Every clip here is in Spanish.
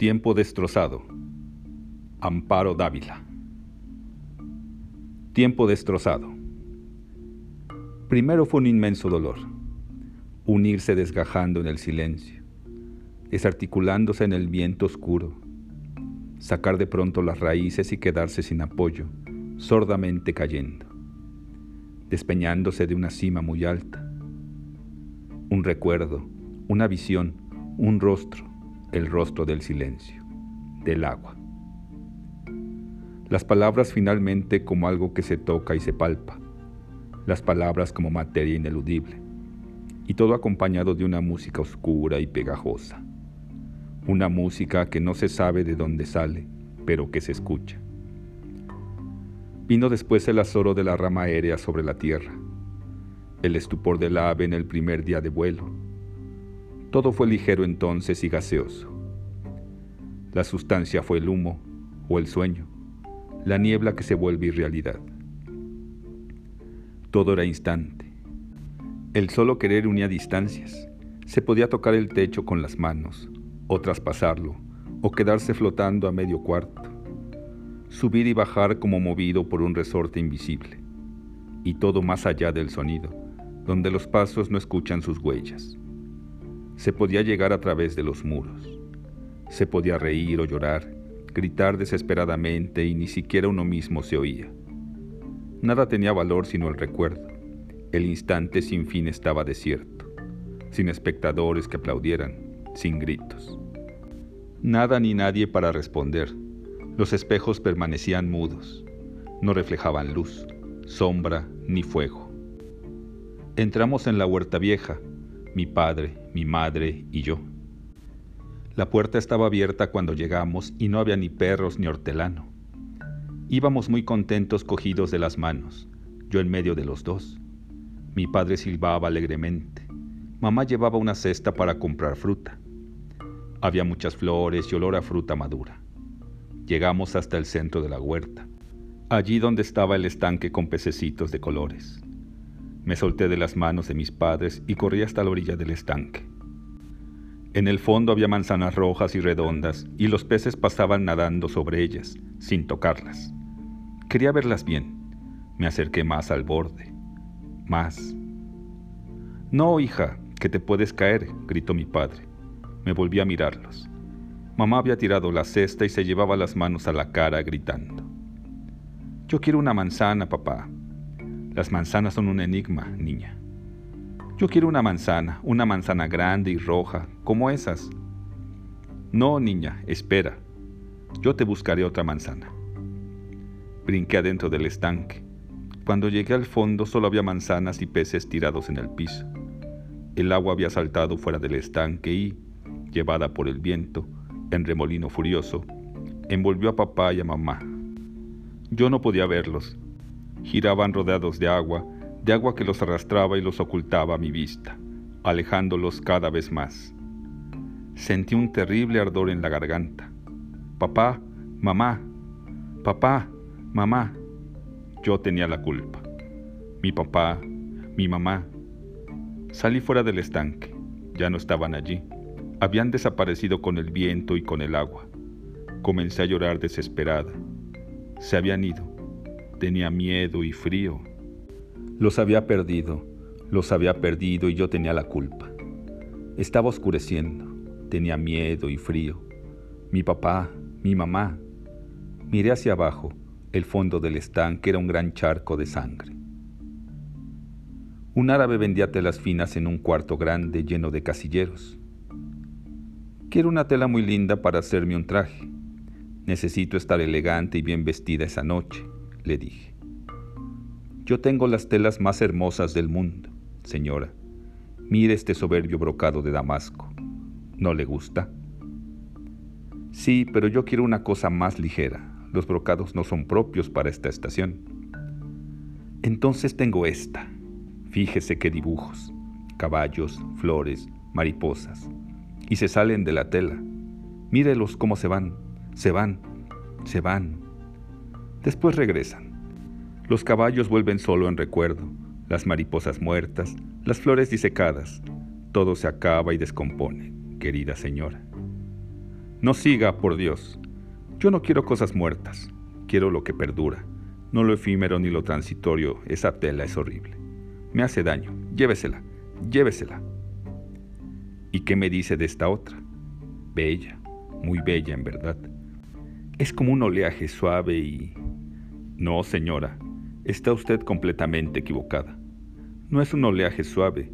Tiempo destrozado. Amparo Dávila. Tiempo destrozado. Primero fue un inmenso dolor, unirse desgajando en el silencio, desarticulándose en el viento oscuro, sacar de pronto las raíces y quedarse sin apoyo, sordamente cayendo, despeñándose de una cima muy alta. Un recuerdo, una visión, un rostro, el rostro del silencio, del agua. Las palabras finalmente como algo que se toca y se palpa, las palabras como materia ineludible, y todo acompañado de una música oscura y pegajosa, una música que no se sabe de dónde sale, pero que se escucha. Vino después el azoro de la rama aérea sobre la tierra, el estupor del ave en el primer día de vuelo, todo fue ligero entonces y gaseoso. La sustancia fue el humo o el sueño, la niebla que se vuelve irrealidad. Todo era instante. El solo querer unía distancias. Se podía tocar el techo con las manos, o traspasarlo, o quedarse flotando a medio cuarto. Subir y bajar como movido por un resorte invisible. Y todo más allá del sonido, donde los pasos no escuchan sus huellas. Se podía llegar a través de los muros. Se podía reír o llorar, gritar desesperadamente y ni siquiera uno mismo se oía. Nada tenía valor sino el recuerdo. El instante sin fin estaba desierto, sin espectadores que aplaudieran, sin gritos. Nada ni nadie para responder. Los espejos permanecían mudos. No reflejaban luz, sombra ni fuego. Entramos en la huerta vieja, mi padre, mi madre y yo. La puerta estaba abierta cuando llegamos y no había ni perros ni hortelano. Íbamos muy contentos cogidos de las manos, yo en medio de los dos. Mi padre silbaba alegremente. Mamá llevaba una cesta para comprar fruta. Había muchas flores y olor a fruta madura. Llegamos hasta el centro de la huerta, allí donde estaba el estanque con pececitos de colores. Me solté de las manos de mis padres y corrí hasta la orilla del estanque. En el fondo había manzanas rojas y redondas y los peces pasaban nadando sobre ellas, sin tocarlas. Quería verlas bien. Me acerqué más al borde. Más. No, hija, que te puedes caer, gritó mi padre. Me volví a mirarlos. Mamá había tirado la cesta y se llevaba las manos a la cara gritando. Yo quiero una manzana, papá. Las manzanas son un enigma, niña. Yo quiero una manzana, una manzana grande y roja, como esas. No, niña, espera. Yo te buscaré otra manzana. Brinqué adentro del estanque. Cuando llegué al fondo solo había manzanas y peces tirados en el piso. El agua había saltado fuera del estanque y, llevada por el viento, en remolino furioso, envolvió a papá y a mamá. Yo no podía verlos, Giraban rodeados de agua, de agua que los arrastraba y los ocultaba a mi vista, alejándolos cada vez más. Sentí un terrible ardor en la garganta. Papá, mamá, papá, mamá. Yo tenía la culpa. Mi papá, mi mamá. Salí fuera del estanque. Ya no estaban allí. Habían desaparecido con el viento y con el agua. Comencé a llorar desesperada. Se habían ido. Tenía miedo y frío. Los había perdido, los había perdido y yo tenía la culpa. Estaba oscureciendo, tenía miedo y frío. Mi papá, mi mamá. Miré hacia abajo, el fondo del estanque era un gran charco de sangre. Un árabe vendía telas finas en un cuarto grande lleno de casilleros. Quiero una tela muy linda para hacerme un traje. Necesito estar elegante y bien vestida esa noche le dije. Yo tengo las telas más hermosas del mundo, señora. Mire este soberbio brocado de Damasco. ¿No le gusta? Sí, pero yo quiero una cosa más ligera. Los brocados no son propios para esta estación. Entonces tengo esta. Fíjese qué dibujos. Caballos, flores, mariposas. Y se salen de la tela. Mírelos cómo se van, se van, se van. Después regresan. Los caballos vuelven solo en recuerdo, las mariposas muertas, las flores disecadas. Todo se acaba y descompone, querida señora. No siga, por Dios. Yo no quiero cosas muertas, quiero lo que perdura, no lo efímero ni lo transitorio, esa tela es horrible. Me hace daño, llévesela, llévesela. ¿Y qué me dice de esta otra? Bella, muy bella en verdad. Es como un oleaje suave y... No, señora, está usted completamente equivocada. No es un oleaje suave.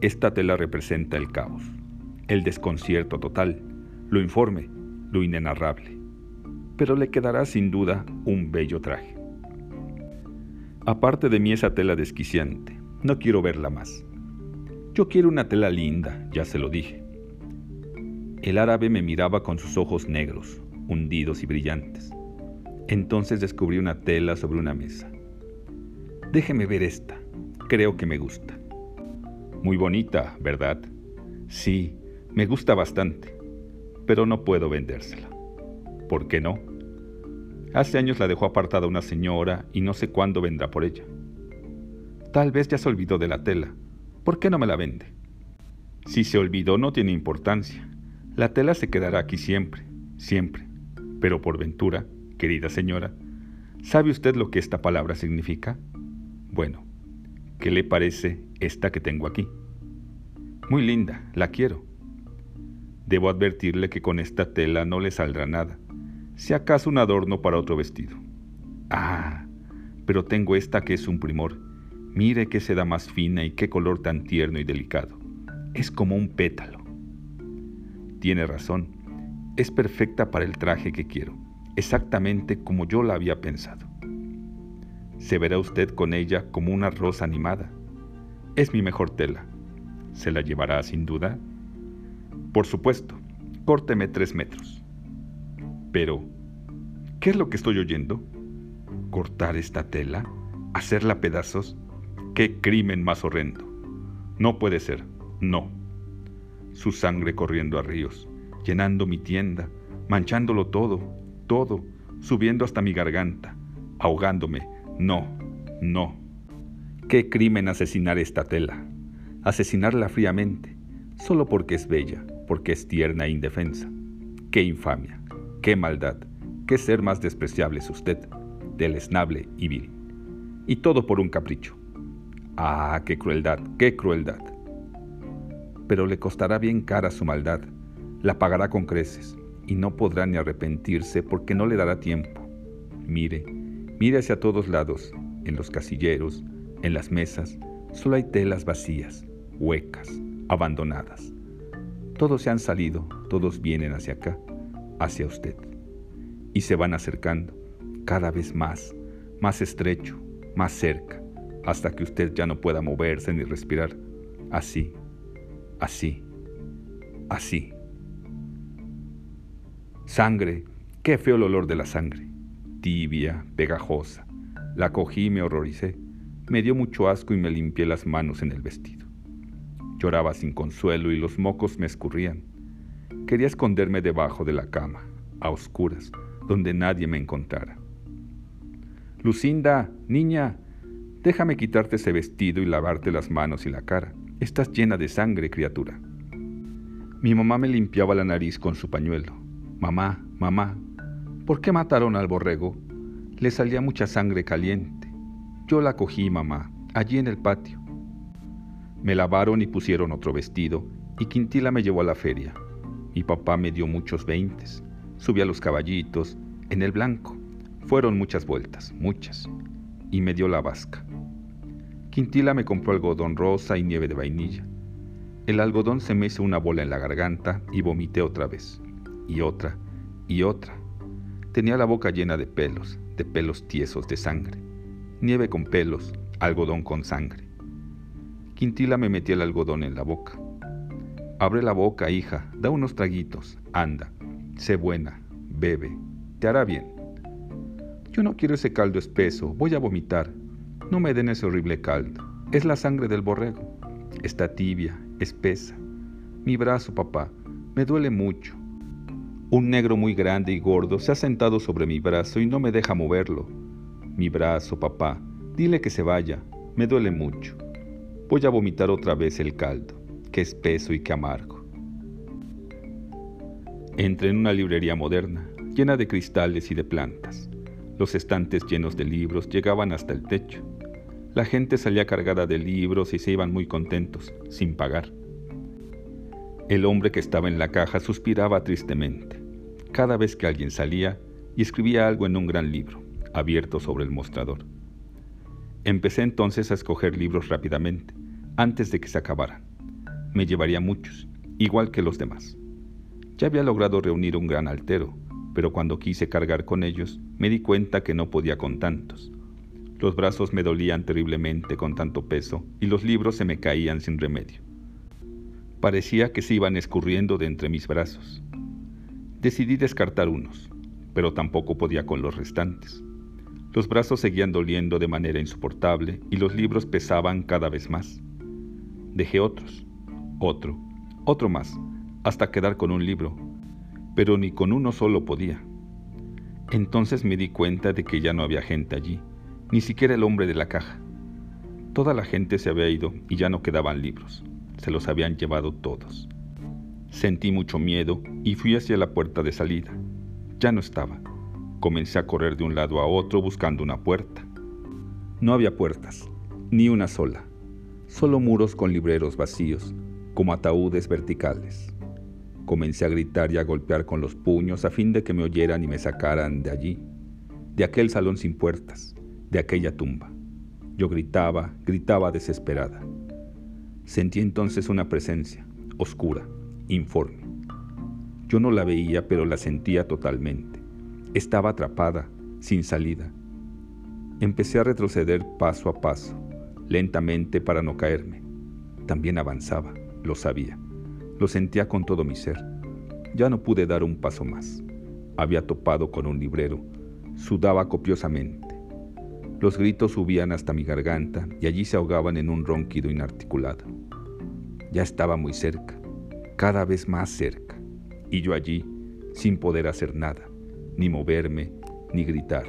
Esta tela representa el caos, el desconcierto total, lo informe, lo inenarrable. Pero le quedará sin duda un bello traje. Aparte de mí esa tela desquiciante, no quiero verla más. Yo quiero una tela linda, ya se lo dije. El árabe me miraba con sus ojos negros, hundidos y brillantes. Entonces descubrí una tela sobre una mesa. Déjeme ver esta, creo que me gusta. Muy bonita, ¿verdad? Sí, me gusta bastante, pero no puedo vendérsela. ¿Por qué no? Hace años la dejó apartada una señora y no sé cuándo vendrá por ella. Tal vez ya se olvidó de la tela. ¿Por qué no me la vende? Si se olvidó no tiene importancia. La tela se quedará aquí siempre, siempre. Pero por ventura, querida señora, ¿sabe usted lo que esta palabra significa? Bueno, ¿qué le parece esta que tengo aquí? Muy linda, la quiero. Debo advertirle que con esta tela no le saldrá nada si acaso un adorno para otro vestido. Ah, pero tengo esta que es un primor. Mire qué seda más fina y qué color tan tierno y delicado. Es como un pétalo. Tiene razón, es perfecta para el traje que quiero, exactamente como yo la había pensado. Se verá usted con ella como una rosa animada. Es mi mejor tela. ¿Se la llevará sin duda? Por supuesto, córteme tres metros. Pero, ¿qué es lo que estoy oyendo? ¿Cortar esta tela? ¿Hacerla pedazos? ¡Qué crimen más horrendo! No puede ser, no. Su sangre corriendo a ríos, llenando mi tienda, manchándolo todo, todo, subiendo hasta mi garganta, ahogándome. No, no. Qué crimen asesinar esta tela. Asesinarla fríamente, solo porque es bella, porque es tierna e indefensa. Qué infamia. Qué maldad, qué ser más despreciable es usted, deleznable y vil. Y todo por un capricho. Ah, qué crueldad, qué crueldad. Pero le costará bien cara su maldad, la pagará con creces, y no podrá ni arrepentirse porque no le dará tiempo. Mire, mire hacia todos lados, en los casilleros, en las mesas, solo hay telas vacías, huecas, abandonadas. Todos se han salido, todos vienen hacia acá hacia usted. Y se van acercando cada vez más, más estrecho, más cerca, hasta que usted ya no pueda moverse ni respirar. Así, así, así. Sangre, qué feo el olor de la sangre. Tibia, pegajosa. La cogí y me horroricé. Me dio mucho asco y me limpié las manos en el vestido. Lloraba sin consuelo y los mocos me escurrían. Quería esconderme debajo de la cama, a oscuras, donde nadie me encontrara. Lucinda, niña, déjame quitarte ese vestido y lavarte las manos y la cara. Estás llena de sangre, criatura. Mi mamá me limpiaba la nariz con su pañuelo. Mamá, mamá, ¿por qué mataron al borrego? Le salía mucha sangre caliente. Yo la cogí, mamá, allí en el patio. Me lavaron y pusieron otro vestido, y Quintila me llevó a la feria. Mi papá me dio muchos veintes. Subí a los caballitos, en el blanco. Fueron muchas vueltas, muchas. Y me dio la vasca. Quintila me compró algodón rosa y nieve de vainilla. El algodón se me hizo una bola en la garganta y vomité otra vez. Y otra, y otra. Tenía la boca llena de pelos, de pelos tiesos de sangre. Nieve con pelos, algodón con sangre. Quintila me metía el algodón en la boca. Abre la boca, hija, da unos traguitos, anda, sé buena, bebe, te hará bien. Yo no quiero ese caldo espeso, voy a vomitar. No me den ese horrible caldo, es la sangre del borrego. Está tibia, espesa. Mi brazo, papá, me duele mucho. Un negro muy grande y gordo se ha sentado sobre mi brazo y no me deja moverlo. Mi brazo, papá, dile que se vaya, me duele mucho. Voy a vomitar otra vez el caldo qué espeso y qué amargo. Entré en una librería moderna, llena de cristales y de plantas. Los estantes llenos de libros llegaban hasta el techo. La gente salía cargada de libros y se iban muy contentos, sin pagar. El hombre que estaba en la caja suspiraba tristemente, cada vez que alguien salía y escribía algo en un gran libro, abierto sobre el mostrador. Empecé entonces a escoger libros rápidamente, antes de que se acabaran. Me llevaría muchos, igual que los demás. Ya había logrado reunir un gran altero, pero cuando quise cargar con ellos, me di cuenta que no podía con tantos. Los brazos me dolían terriblemente con tanto peso y los libros se me caían sin remedio. Parecía que se iban escurriendo de entre mis brazos. Decidí descartar unos, pero tampoco podía con los restantes. Los brazos seguían doliendo de manera insoportable y los libros pesaban cada vez más. Dejé otros, otro, otro más, hasta quedar con un libro, pero ni con uno solo podía. Entonces me di cuenta de que ya no había gente allí, ni siquiera el hombre de la caja. Toda la gente se había ido y ya no quedaban libros, se los habían llevado todos. Sentí mucho miedo y fui hacia la puerta de salida. Ya no estaba. Comencé a correr de un lado a otro buscando una puerta. No había puertas, ni una sola, solo muros con libreros vacíos, como ataúdes verticales. Comencé a gritar y a golpear con los puños a fin de que me oyeran y me sacaran de allí, de aquel salón sin puertas, de aquella tumba. Yo gritaba, gritaba desesperada. Sentí entonces una presencia, oscura, informe. Yo no la veía, pero la sentía totalmente. Estaba atrapada, sin salida. Empecé a retroceder paso a paso, lentamente para no caerme. También avanzaba, lo sabía. Lo sentía con todo mi ser. Ya no pude dar un paso más. Había topado con un librero. Sudaba copiosamente. Los gritos subían hasta mi garganta y allí se ahogaban en un ronquido inarticulado. Ya estaba muy cerca, cada vez más cerca, y yo allí, sin poder hacer nada, ni moverme, ni gritar.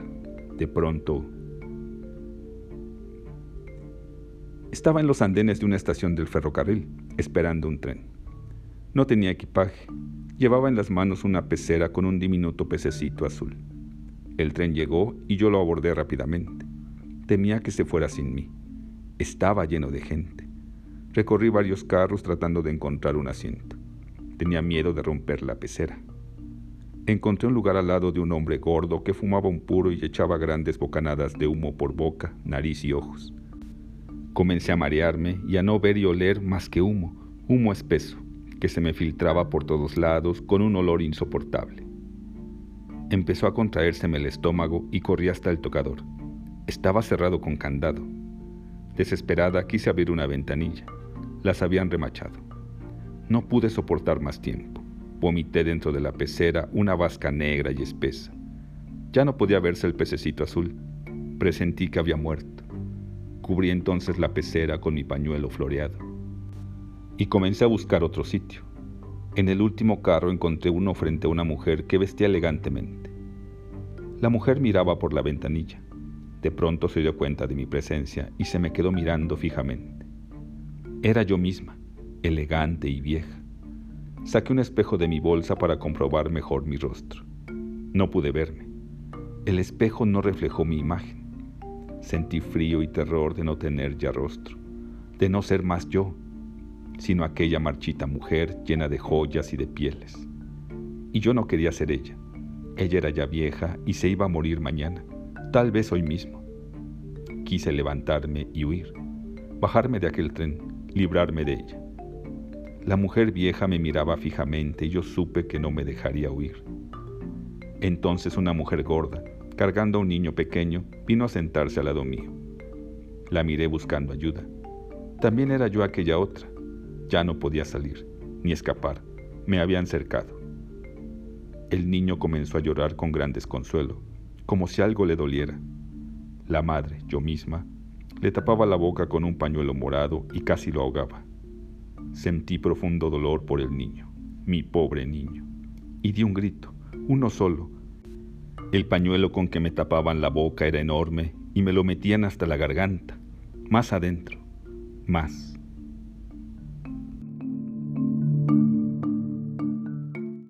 De pronto... Estaba en los andenes de una estación del ferrocarril, esperando un tren. No tenía equipaje. Llevaba en las manos una pecera con un diminuto pececito azul. El tren llegó y yo lo abordé rápidamente. Temía que se fuera sin mí. Estaba lleno de gente. Recorrí varios carros tratando de encontrar un asiento. Tenía miedo de romper la pecera. Encontré un lugar al lado de un hombre gordo que fumaba un puro y echaba grandes bocanadas de humo por boca, nariz y ojos. Comencé a marearme y a no ver y oler más que humo, humo espeso que se me filtraba por todos lados con un olor insoportable. Empezó a contraérseme el estómago y corrí hasta el tocador. Estaba cerrado con candado. Desesperada quise abrir una ventanilla. Las habían remachado. No pude soportar más tiempo. Vomité dentro de la pecera una vasca negra y espesa. Ya no podía verse el pececito azul. Presentí que había muerto. Cubrí entonces la pecera con mi pañuelo floreado y comencé a buscar otro sitio. En el último carro encontré uno frente a una mujer que vestía elegantemente. La mujer miraba por la ventanilla. De pronto se dio cuenta de mi presencia y se me quedó mirando fijamente. Era yo misma, elegante y vieja. Saqué un espejo de mi bolsa para comprobar mejor mi rostro. No pude verme. El espejo no reflejó mi imagen. Sentí frío y terror de no tener ya rostro, de no ser más yo, sino aquella marchita mujer llena de joyas y de pieles. Y yo no quería ser ella. Ella era ya vieja y se iba a morir mañana, tal vez hoy mismo. Quise levantarme y huir, bajarme de aquel tren, librarme de ella. La mujer vieja me miraba fijamente y yo supe que no me dejaría huir. Entonces una mujer gorda, cargando a un niño pequeño, vino a sentarse al lado mío. La miré buscando ayuda. También era yo aquella otra, ya no podía salir, ni escapar. Me habían cercado. El niño comenzó a llorar con gran desconsuelo, como si algo le doliera. La madre, yo misma, le tapaba la boca con un pañuelo morado y casi lo ahogaba. Sentí profundo dolor por el niño, mi pobre niño, y di un grito, uno solo. El pañuelo con que me tapaban la boca era enorme y me lo metían hasta la garganta, más adentro, más